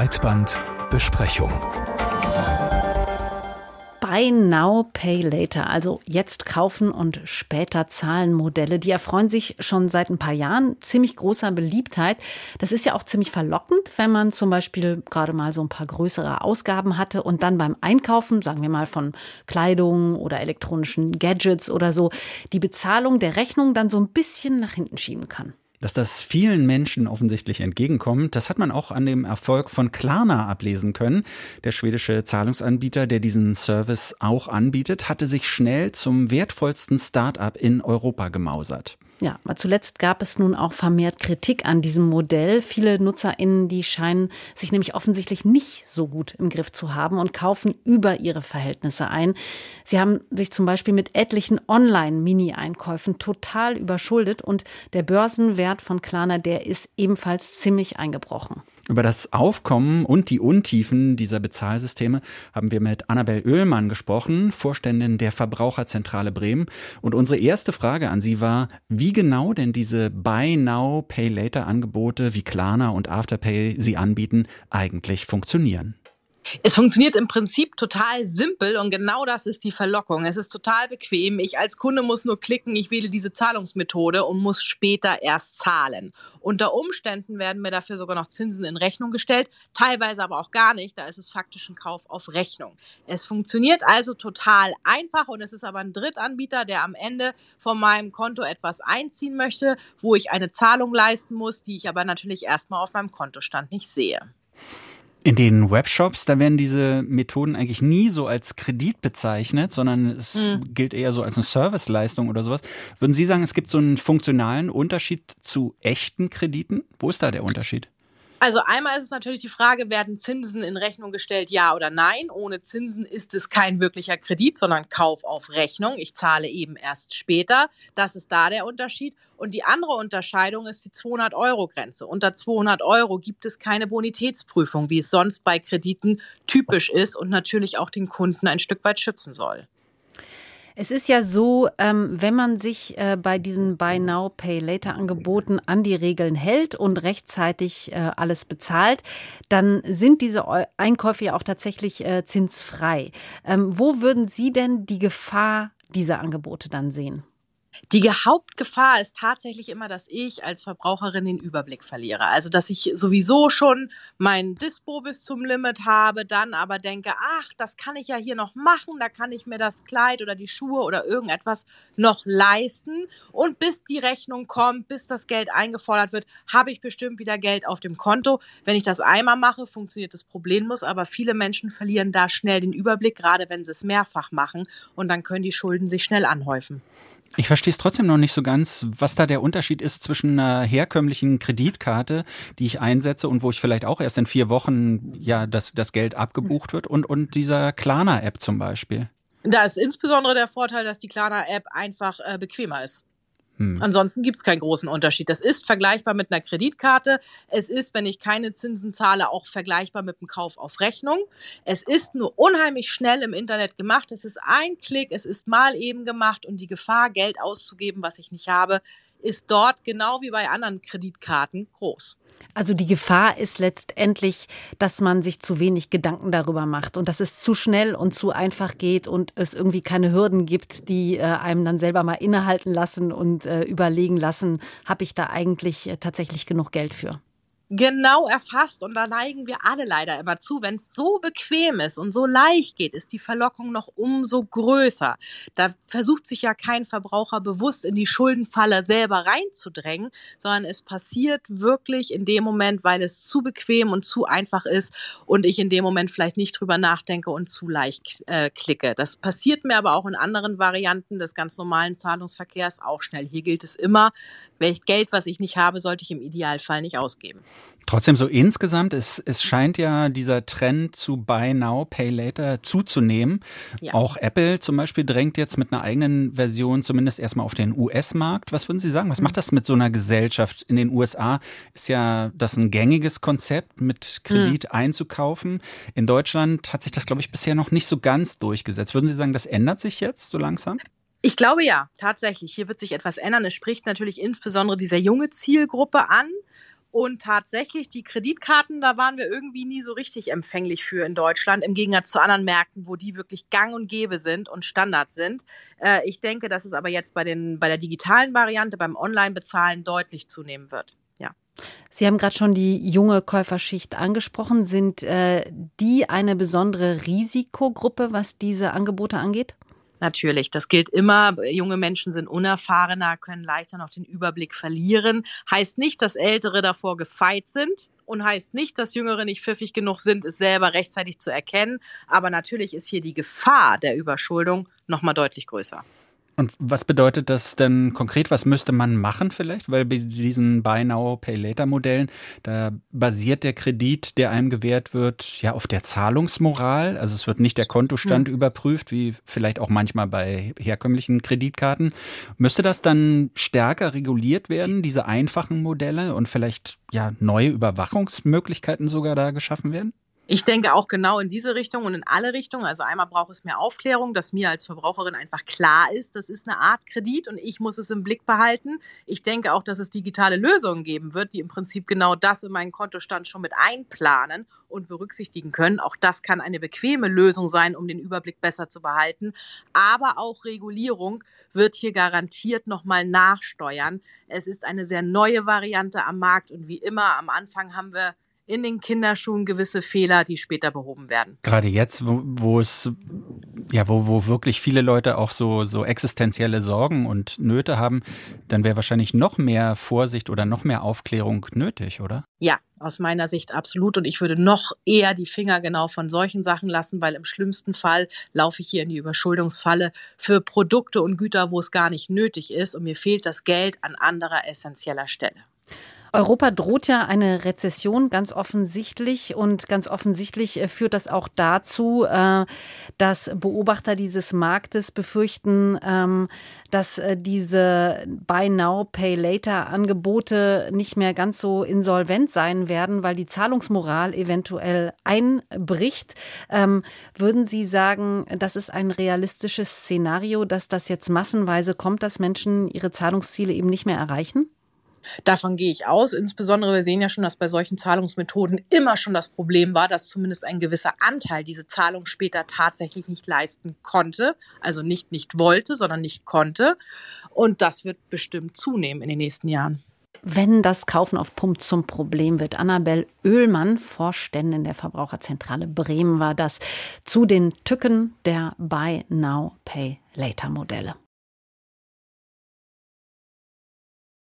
Breitbandbesprechung. Buy Now, Pay Later, also jetzt kaufen und später zahlen Modelle, die erfreuen sich schon seit ein paar Jahren ziemlich großer Beliebtheit. Das ist ja auch ziemlich verlockend, wenn man zum Beispiel gerade mal so ein paar größere Ausgaben hatte und dann beim Einkaufen, sagen wir mal von Kleidung oder elektronischen Gadgets oder so, die Bezahlung der Rechnung dann so ein bisschen nach hinten schieben kann. Dass das vielen Menschen offensichtlich entgegenkommt, das hat man auch an dem Erfolg von Klarna ablesen können. Der schwedische Zahlungsanbieter, der diesen Service auch anbietet, hatte sich schnell zum wertvollsten Start-up in Europa gemausert. Ja, zuletzt gab es nun auch vermehrt Kritik an diesem Modell. Viele NutzerInnen, die scheinen sich nämlich offensichtlich nicht so gut im Griff zu haben und kaufen über ihre Verhältnisse ein. Sie haben sich zum Beispiel mit etlichen Online-Mini-Einkäufen total überschuldet und der Börsenwert von Klarna, der ist ebenfalls ziemlich eingebrochen. Über das Aufkommen und die Untiefen dieser Bezahlsysteme haben wir mit Annabel Oehlmann gesprochen, Vorständin der Verbraucherzentrale Bremen. Und unsere erste Frage an Sie war, wie genau denn diese Buy Now, Pay Later Angebote wie Klarna und Afterpay sie anbieten, eigentlich funktionieren. Es funktioniert im Prinzip total simpel und genau das ist die Verlockung. Es ist total bequem. Ich als Kunde muss nur klicken, ich wähle diese Zahlungsmethode und muss später erst zahlen. Unter Umständen werden mir dafür sogar noch Zinsen in Rechnung gestellt, teilweise aber auch gar nicht. Da ist es faktisch ein Kauf auf Rechnung. Es funktioniert also total einfach und es ist aber ein Drittanbieter, der am Ende von meinem Konto etwas einziehen möchte, wo ich eine Zahlung leisten muss, die ich aber natürlich erstmal auf meinem Kontostand nicht sehe. In den Webshops, da werden diese Methoden eigentlich nie so als Kredit bezeichnet, sondern es mhm. gilt eher so als eine Serviceleistung oder sowas. Würden Sie sagen, es gibt so einen funktionalen Unterschied zu echten Krediten? Wo ist da der Unterschied? Also einmal ist es natürlich die Frage, werden Zinsen in Rechnung gestellt, ja oder nein? Ohne Zinsen ist es kein wirklicher Kredit, sondern Kauf auf Rechnung. Ich zahle eben erst später. Das ist da der Unterschied. Und die andere Unterscheidung ist die 200-Euro-Grenze. Unter 200 Euro gibt es keine Bonitätsprüfung, wie es sonst bei Krediten typisch ist und natürlich auch den Kunden ein Stück weit schützen soll. Es ist ja so, ähm, wenn man sich äh, bei diesen Buy Now, Pay Later Angeboten an die Regeln hält und rechtzeitig äh, alles bezahlt, dann sind diese Einkäufe ja auch tatsächlich äh, zinsfrei. Ähm, wo würden Sie denn die Gefahr dieser Angebote dann sehen? Die Hauptgefahr ist tatsächlich immer, dass ich als Verbraucherin den Überblick verliere. Also, dass ich sowieso schon mein Dispo bis zum Limit habe, dann aber denke, ach, das kann ich ja hier noch machen, da kann ich mir das Kleid oder die Schuhe oder irgendetwas noch leisten. Und bis die Rechnung kommt, bis das Geld eingefordert wird, habe ich bestimmt wieder Geld auf dem Konto. Wenn ich das einmal mache, funktioniert das problemlos, aber viele Menschen verlieren da schnell den Überblick, gerade wenn sie es mehrfach machen und dann können die Schulden sich schnell anhäufen. Ich verstehe es trotzdem noch nicht so ganz, was da der Unterschied ist zwischen einer herkömmlichen Kreditkarte, die ich einsetze und wo ich vielleicht auch erst in vier Wochen ja das, das Geld abgebucht wird und, und dieser Klarna-App zum Beispiel. Da ist insbesondere der Vorteil, dass die Klarna-App einfach äh, bequemer ist. Hm. Ansonsten gibt es keinen großen Unterschied. Das ist vergleichbar mit einer Kreditkarte. Es ist, wenn ich keine Zinsen zahle, auch vergleichbar mit dem Kauf auf Rechnung. Es ist nur unheimlich schnell im Internet gemacht. Es ist ein Klick, es ist mal eben gemacht und die Gefahr, Geld auszugeben, was ich nicht habe, ist dort genau wie bei anderen Kreditkarten groß. Also die Gefahr ist letztendlich, dass man sich zu wenig Gedanken darüber macht und dass es zu schnell und zu einfach geht und es irgendwie keine Hürden gibt, die äh, einem dann selber mal innehalten lassen und äh, überlegen lassen, habe ich da eigentlich äh, tatsächlich genug Geld für genau erfasst und da neigen wir alle leider immer zu. Wenn es so bequem ist und so leicht geht, ist die Verlockung noch umso größer. Da versucht sich ja kein Verbraucher bewusst in die Schuldenfalle selber reinzudrängen, sondern es passiert wirklich in dem Moment, weil es zu bequem und zu einfach ist und ich in dem Moment vielleicht nicht drüber nachdenke und zu leicht äh, klicke. Das passiert mir aber auch in anderen Varianten des ganz normalen Zahlungsverkehrs auch schnell. Hier gilt es immer, welches Geld, was ich nicht habe, sollte ich im Idealfall nicht ausgeben. Trotzdem so insgesamt, es, es scheint ja dieser Trend zu Buy Now, Pay Later zuzunehmen. Ja. Auch Apple zum Beispiel drängt jetzt mit einer eigenen Version zumindest erstmal auf den US-Markt. Was würden Sie sagen? Was hm. macht das mit so einer Gesellschaft? In den USA ist ja das ein gängiges Konzept, mit Kredit hm. einzukaufen. In Deutschland hat sich das, glaube ich, bisher noch nicht so ganz durchgesetzt. Würden Sie sagen, das ändert sich jetzt so langsam? Ich glaube ja, tatsächlich. Hier wird sich etwas ändern. Es spricht natürlich insbesondere dieser junge Zielgruppe an Und tatsächlich, die Kreditkarten, da waren wir irgendwie nie so richtig empfänglich für in Deutschland, im Gegensatz zu anderen Märkten, wo die wirklich gang und gäbe sind und Standard sind. Äh, ich denke, dass es aber jetzt bei, den, bei der digitalen Variante, beim Online-Bezahlen deutlich zunehmen wird. Ja. Sie haben gerade schon die junge Käuferschicht angesprochen. Sind äh, die eine besondere Risikogruppe, was diese Angebote angeht? Natürlich, das gilt immer. Junge Menschen sind unerfahrener, können leichter noch den Überblick verlieren. Heißt nicht, dass Ältere davor gefeit sind und heißt nicht, dass Jüngere nicht pfiffig genug sind, es selber rechtzeitig zu erkennen. Aber natürlich ist hier die Gefahr der Überschuldung noch mal deutlich größer. Und was bedeutet das denn konkret? Was müsste man machen vielleicht? Weil bei diesen Buy Now, Pay Later Modellen, da basiert der Kredit, der einem gewährt wird, ja auf der Zahlungsmoral. Also es wird nicht der Kontostand hm. überprüft, wie vielleicht auch manchmal bei herkömmlichen Kreditkarten. Müsste das dann stärker reguliert werden, diese einfachen Modelle und vielleicht ja neue Überwachungsmöglichkeiten sogar da geschaffen werden? Ich denke auch genau in diese Richtung und in alle Richtungen. Also einmal braucht es mehr Aufklärung, dass mir als Verbraucherin einfach klar ist, das ist eine Art Kredit und ich muss es im Blick behalten. Ich denke auch, dass es digitale Lösungen geben wird, die im Prinzip genau das in meinen Kontostand schon mit einplanen und berücksichtigen können. Auch das kann eine bequeme Lösung sein, um den Überblick besser zu behalten. Aber auch Regulierung wird hier garantiert nochmal nachsteuern. Es ist eine sehr neue Variante am Markt und wie immer am Anfang haben wir in den Kinderschuhen gewisse Fehler, die später behoben werden. Gerade jetzt, wo, wo es ja, wo, wo wirklich viele Leute auch so, so existenzielle Sorgen und Nöte haben, dann wäre wahrscheinlich noch mehr Vorsicht oder noch mehr Aufklärung nötig, oder? Ja, aus meiner Sicht absolut. Und ich würde noch eher die Finger genau von solchen Sachen lassen, weil im schlimmsten Fall laufe ich hier in die Überschuldungsfalle für Produkte und Güter, wo es gar nicht nötig ist und mir fehlt das Geld an anderer essentieller Stelle. Europa droht ja eine Rezession ganz offensichtlich und ganz offensichtlich äh, führt das auch dazu, äh, dass Beobachter dieses Marktes befürchten, ähm, dass äh, diese Buy Now, Pay Later Angebote nicht mehr ganz so insolvent sein werden, weil die Zahlungsmoral eventuell einbricht. Ähm, würden Sie sagen, das ist ein realistisches Szenario, dass das jetzt massenweise kommt, dass Menschen ihre Zahlungsziele eben nicht mehr erreichen? Davon gehe ich aus. Insbesondere, wir sehen ja schon, dass bei solchen Zahlungsmethoden immer schon das Problem war, dass zumindest ein gewisser Anteil diese Zahlung später tatsächlich nicht leisten konnte. Also nicht nicht wollte, sondern nicht konnte. Und das wird bestimmt zunehmen in den nächsten Jahren. Wenn das Kaufen auf Pump zum Problem wird. Annabel Oehlmann, Vorständin der Verbraucherzentrale Bremen, war das zu den Tücken der Buy Now Pay Later Modelle.